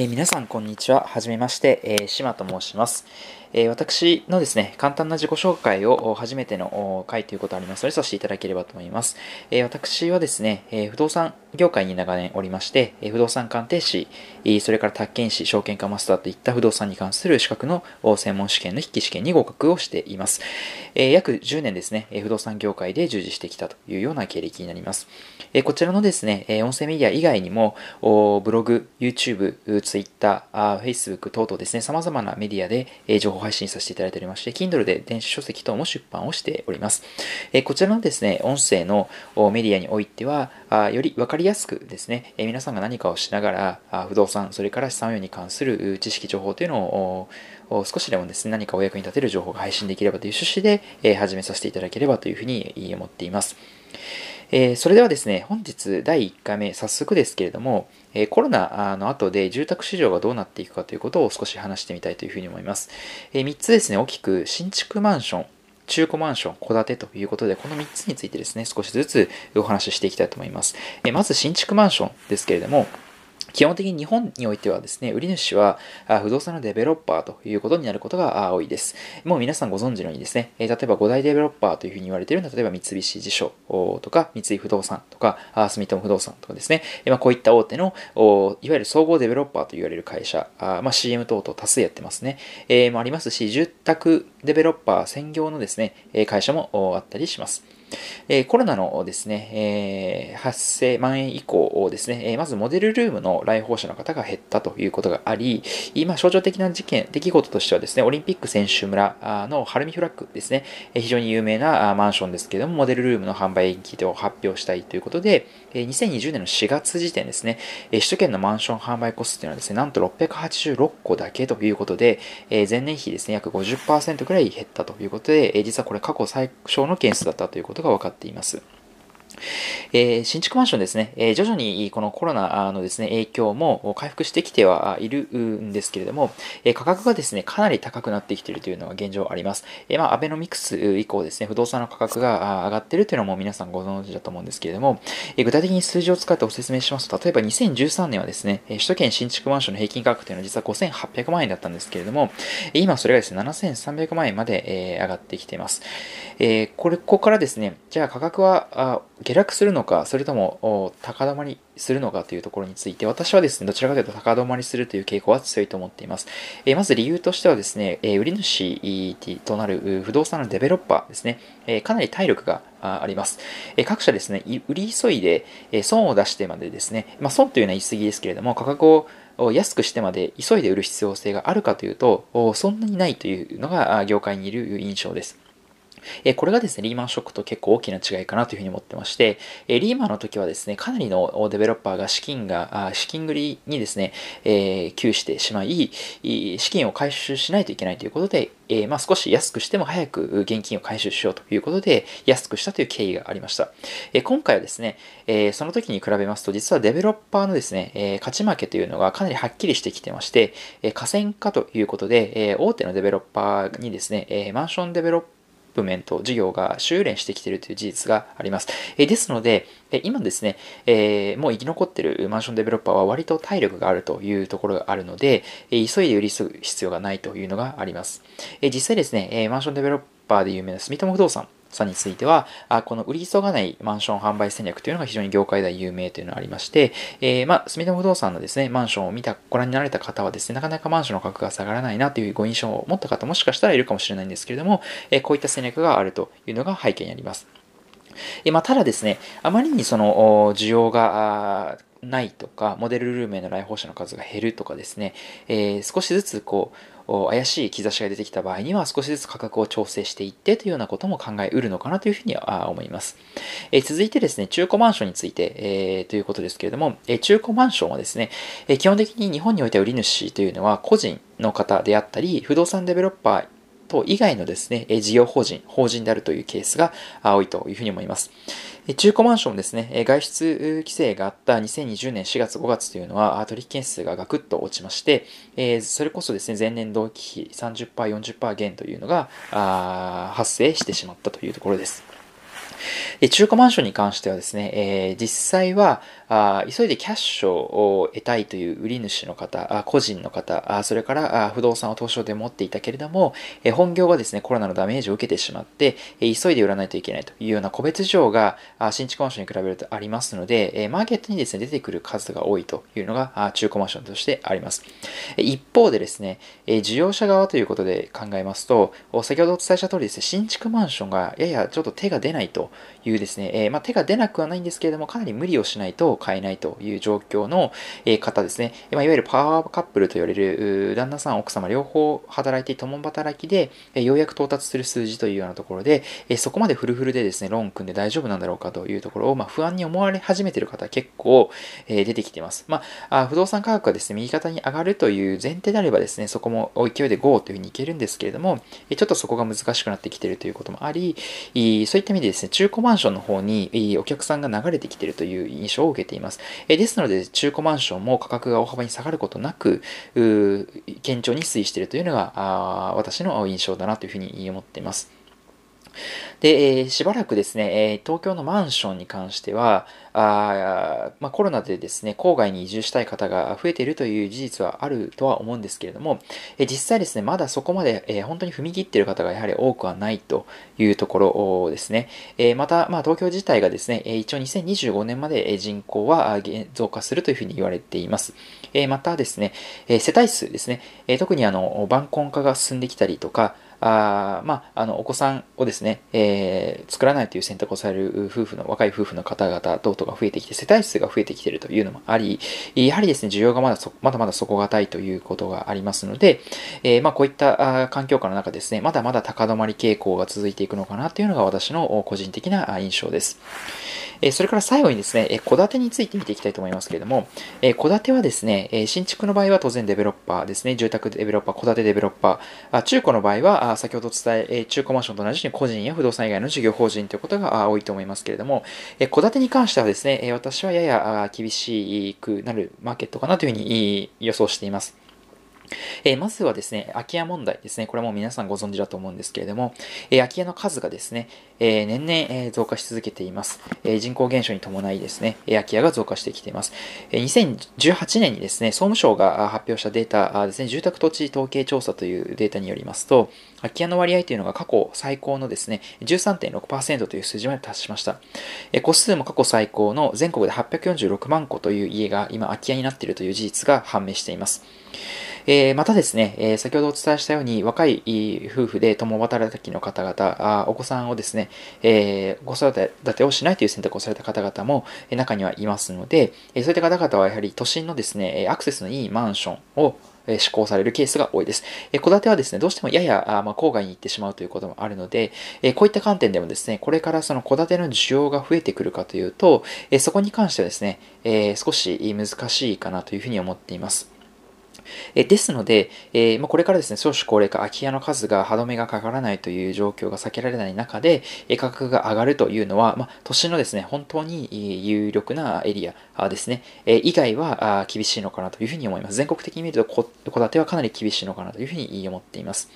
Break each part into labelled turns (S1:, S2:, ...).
S1: えー、皆さん、こんにちは。はじめまして、えー、島と申します。えー、私のですね、簡単な自己紹介を初めての回ということありますので、させていただければと思います。え、私はですね、え、不動産業界に長年おりまして、え不動産鑑定士、えそれから宅建士、証券化マスターといった不動産に関する資格の専門試験の筆記試験に合格をしています。え約10年ですね、え不動産業界で従事してきたというような経歴になります。えこちらのですね、え音声メディア以外にも、ブログ、YouTube、Twitter、Facebook 等々ですね、様々なメディアで情報配信させていただいておりまして、Kindle で電子書籍等も出版をしております。こちらのですね、音声のメディアにおいては、より分かりやすくですね、皆さんが何かをしながら、不動産、それから資産運用に関する知識、情報というのを少しでもですね、何かお役に立てる情報が配信できればという趣旨で、始めさせていただければというふうに思っています。えー、それではですね、本日第1回目、早速ですけれども、えー、コロナの後で住宅市場がどうなっていくかということを少し話してみたいというふうに思います。えー、3つですね、大きく新築マンション、中古マンション、戸建てということで、この3つについてですね、少しずつお話ししていきたいと思います。えまず新築マンションですけれども、基本的に日本においてはですね、売り主は不動産のデベロッパーということになることが多いです。もう皆さんご存知のようにですね、例えば5大デベロッパーというふうに言われているのは、例えば三菱地所とか三井不動産とか住友不動産とかですね、ま、こういった大手のいわゆる総合デベロッパーと言われる会社、まあ、CM 等々多数やってますね、えー、もありますし、住宅デベロッパー専業のですね、会社もあったりします。え、コロナのですね、えー、発生、蔓延以降ですね、え、まずモデルルームの来訪者の方が減ったということがあり、今、象徴的な事件、出来事としてはですね、オリンピック選手村の晴海フラッグですね、非常に有名なマンションですけれども、モデルルームの販売延期を発表したいということで、2020年の4月時点ですね、首都圏のマンション販売個数というのはですね、なんと686個だけということで、前年比ですね、約50%くらい減ったということで、実はこれ過去最小の件数だったということが分かっています。えー、新築マンションですね、えー、徐々にこのコロナのですね、影響も回復してきてはいるんですけれども、えー、価格がですね、かなり高くなってきているというのが現状あります。え、まあ、アベノミクス以降ですね、不動産の価格が上がっているというのも皆さんご存知だと思うんですけれども、え、具体的に数字を使ってご説明しますと、例えば2013年はですね、首都圏新築マンションの平均価格というのは実は5800万円だったんですけれども、今それがですね、7300万円まで、上がってきています。え、これ、ここからですね、じゃあ価格は下落するのか、それとも高止まりするのかというところについて、私はですね、どちらかというと高止まりするという傾向は強いと思っています。えー、まず理由としてはですね、えー、売り主となる不動産のデベロッパーですね、えー、かなり体力があります。え各社ですね、売り急いで、え損を出してまでですね、まあ、損というのは言い過ぎですけれども、価格を安くしてまで急いで売る必要性があるかというと、そんなにないというのが業界にいる印象です。えこれがですね、リーマンショックと結構大きな違いかなというふうに思ってまして、えリーマンの時はですね、かなりのデベロッパーが資金が、資金繰りにですね、え窮してしまい、資金を回収しないといけないということで、えまあ、少し安くしても早く現金を回収しようということで、安くしたという経緯がありました。え今回はですね、えその時に比べますと、実はデベロッパーのですね、え勝ち負けというのがかなりはっきりしてきてまして、え河川化ということで、え大手のデベロッパーにですね、えマンションデベロッパープメント事業が修練してきているという事実があります。えですので、え今ですね、えー、もう生き残ってるマンションデベロッパーは割と体力があるというところがあるので、え急いで売り急ぐ必要がないというのがあります。え実際ですね、えマンションデベロッパーで有名な住友不動産さについては、あこの売り急がないマンション販売戦略というのが非常に業界では有名というのがありまして、えー、まあ、住友不動産のですね、マンションを見た、ご覧になられた方はですね、なかなかマンションの価格が下がらないなというご印象を持った方もしかしたらいるかもしれないんですけれども、えー、こういった戦略があるというのが背景にあります。えまあ、ただですね、あまりにその需要がないとか、モデルルームへの来訪者の数が減るとかですね、えー、少しずつこう、怪しい兆しが出てきた場合には少しずつ価格を調整していってというようなことも考えうるのかなというふうには思います。え続いてですね、中古マンションについて、えー、ということですけれども、え中古マンションはですね、え基本的に日本においては売り主というのは個人の方であったり、不動産デベロッパー等以外のですね、事業法人、法人であるというケースが多いというふうに思います。中古マンションですね、外出規制があった2020年4月5月というのは取引件数がガクッと落ちまして、それこそですね、前年同期比30%、40%減というのが発生してしまったというところです。中古マンションに関してはですね、えー、実際はあ急いでキャッシュを得たいという売り主の方、あ個人の方あ、それからあ不動産を東証で持っていたけれども、え本業がですね、コロナのダメージを受けてしまって、え急いで売らないといけないというような個別事情があ新築マンションに比べるとありますので、えマーケットにですね、出てくる数が多いというのがあ中古マンションとしてあります。一方でですね、え事業者側ということで考えますと、先ほどお伝えした通りですね、新築マンションがややちょっと手が出ないとというですね、えまあ、手が出なくはないんですけれども、かなり無理をしないと買えないという状況のえ方ですね、まあ、いわゆるパワーカップルと言われる旦那さん、奥様両方働いて共働きで、えようやく到達する数字というようなところで、えそこまでフルフルでですね、ローン組んで大丈夫なんだろうかというところを、まあ、不安に思われ始めている方結構、え出てきています。まあ、不動産価格がですね、右肩に上がるという前提であればですね、そこも勢いで GO というふうにいけるんですけれども、ちょっとそこが難しくなってきているということもあり、そういった意味でですね、中古マンションの方にお客さんが流れてきているという印象を受けています。えですので、中古マンションも価格が大幅に下がることなく、堅調に推移しているというのが私の印象だなというふうに思っています。で、えー、しばらくですね、えー、東京のマンションに関しては、あまあ、コロナでですね、郊外に移住したい方が増えているという事実はあるとは思うんですけれども、えー、実際ですね、まだそこまで、え本当に踏み切っている方がやはり多くはないというところですね。えまた、まあ、東京自体がですね、一応2025年まで人口は増加するというふうに言われています。えまたですね、世帯数ですね、え特にあの、晩婚化が進んできたりとか、あまあ、あのお子さんをですね、えー、作らないという選択をされる夫婦の若い夫婦の方々等々が増えてきて世帯数が増えてきているというのもありやはりですね需要がまだそまだまだ底堅いということがありますので、えー、まあ、こういった環境下の中ですねまだまだ高止まり傾向が続いていくのかなというのが私の個人的な印象です。えそれから最後にですね、戸建てについて見ていきたいと思いますけれども、戸建てはですね、新築の場合は当然デベロッパーですね、住宅デベロッパー、戸建てデベロッパー、中古の場合は、先ほど伝え、中古マンションと同じように個人や不動産以外の事業法人ということが多いと思いますけれども、戸建てに関してはですね、私はやや厳しくなるマーケットかなというふうに予想しています。え、まずはですね、空き家問題ですね。これはもう皆さんご存知だと思うんですけれども、え、空き家の数がですね、え、年々、え増加し続けています。え人口減少に伴いですね、空き家が増加してきています。え2018年にですね、総務省が発表したデータですね、住宅土地統計調査というデータによりますと、空き家の割合というのが過去最高のですね、13.6%という数字まで達しました。え戸数も過去最高の全国で846万戸という家が今空き家になっているという事実が判明しています。えー、またですね、えー、先ほどお伝えしたように、若い夫婦で共働きの方々、あお子さんをですね、えー、子育てをしないという選択をされた方々も中にはいますので、えそういった方々はやはり都心のですね、アクセスのいいマンションを施行されるケースが多いです。戸建てはですね、どうしてもややま郊外に行ってしまうということもあるので、こういった観点でもですね、これからその戸建ての需要が増えてくるかというと、そこに関してはですね、少し難しいかなというふうに思っています。えですので、えー、まあ、これからですね、少子高齢化、空き家の数が歯止めがかからないという状況が避けられない中で、え価格が上がるというのは、まあ、都心のですね、本当に有力なエリアですね、え以外は厳しいのかなというふうに思います。全国的に見ると、戸建てはかなり厳しいのかなというふうに思っています。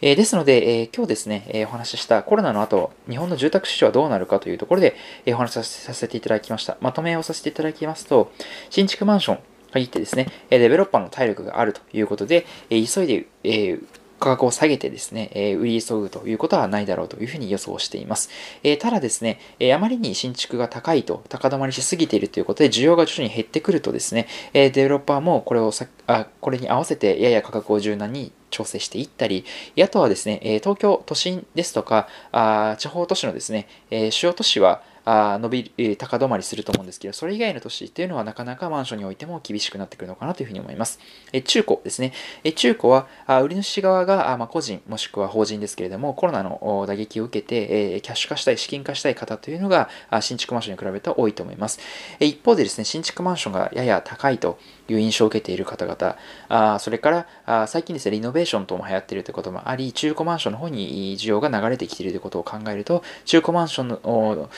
S1: え、ですので、えー、今日ですね、え、お話ししたコロナの後、日本の住宅市場はどうなるかというところで、えお話しさせていただきました。まとめをさせていただきますと、新築マンション、限ってですね、デベロッパーの体力があるということで、急いで、え価格を下げてですね、え売り急ぐということはないだろうというふうに予想しています。えただですね、えあまりに新築が高いと、高止まりしすぎているということで、需要が徐々に減ってくるとですね、えデベロッパーもこれをさあこれに合わせてやや価格を柔軟に調整していったり、あとはですね、東京都心ですとか、あ地方都市のですね、主要都市は、あ伸び、え高止まりすると思うんですけど、それ以外の都市っていうのはなかなかマンションにおいても厳しくなってくるのかなというふうに思います。え中古ですね。え中古は、あ売り主側が、あまあ、個人もしくは法人ですけれども、コロナの打撃を受けて、えキャッシュ化したい、資金化したい方というのが、あ新築マンションに比べると多いと思います。え一方でですね、新築マンションがやや高いという印象を受けている方々、あそれからあ最近ですね、リノベーション等も流行っているということもあり、中古マンションの方に需要が流れてきているということを考えると、中古マンションの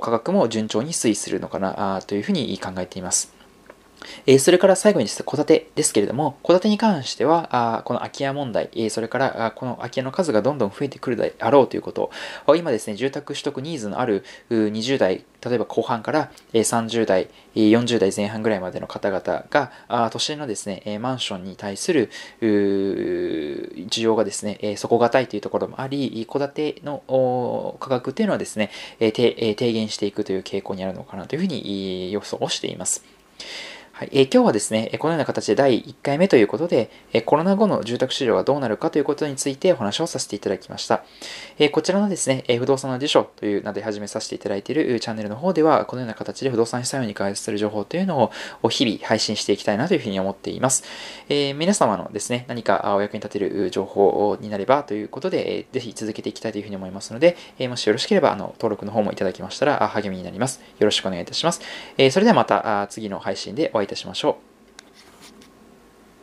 S1: 価格も順調に推移するのかなというふうに考えています。えそれから最後にですね、戸建てですけれども、戸建てに関しては、あこの空き家問題、えそれからあこの空き家の数がどんどん増えてくるであろうということを、今ですね、住宅取得ニーズのある20代、例えば後半から30代、40代前半ぐらいまでの方々が、あ都心のですね、マンションに対する需要がですね、底堅いというところもあり、戸建ての価格というのはですね、低減していくという傾向にあるのかなというふうに予想をしています。はいえー、今日はですね、このような形で第1回目ということで、えコロナ後の住宅市場がどうなるかということについてお話をさせていただきました。えこちらのですね、え不動産の辞書という名で始めさせていただいているチャンネルの方では、このような形で不動産資産用に関する情報というのを日々配信していきたいなというふうに思っています。えー、皆様のですね、何かお役に立てる情報になればということで、ぜひ続けていきたいというふうに思いますので、えもしよろしければあの登録の方もいただきましたら励みになります。よろしくお願いいたします。えそれではまた次の配信でお会いいたしましょう。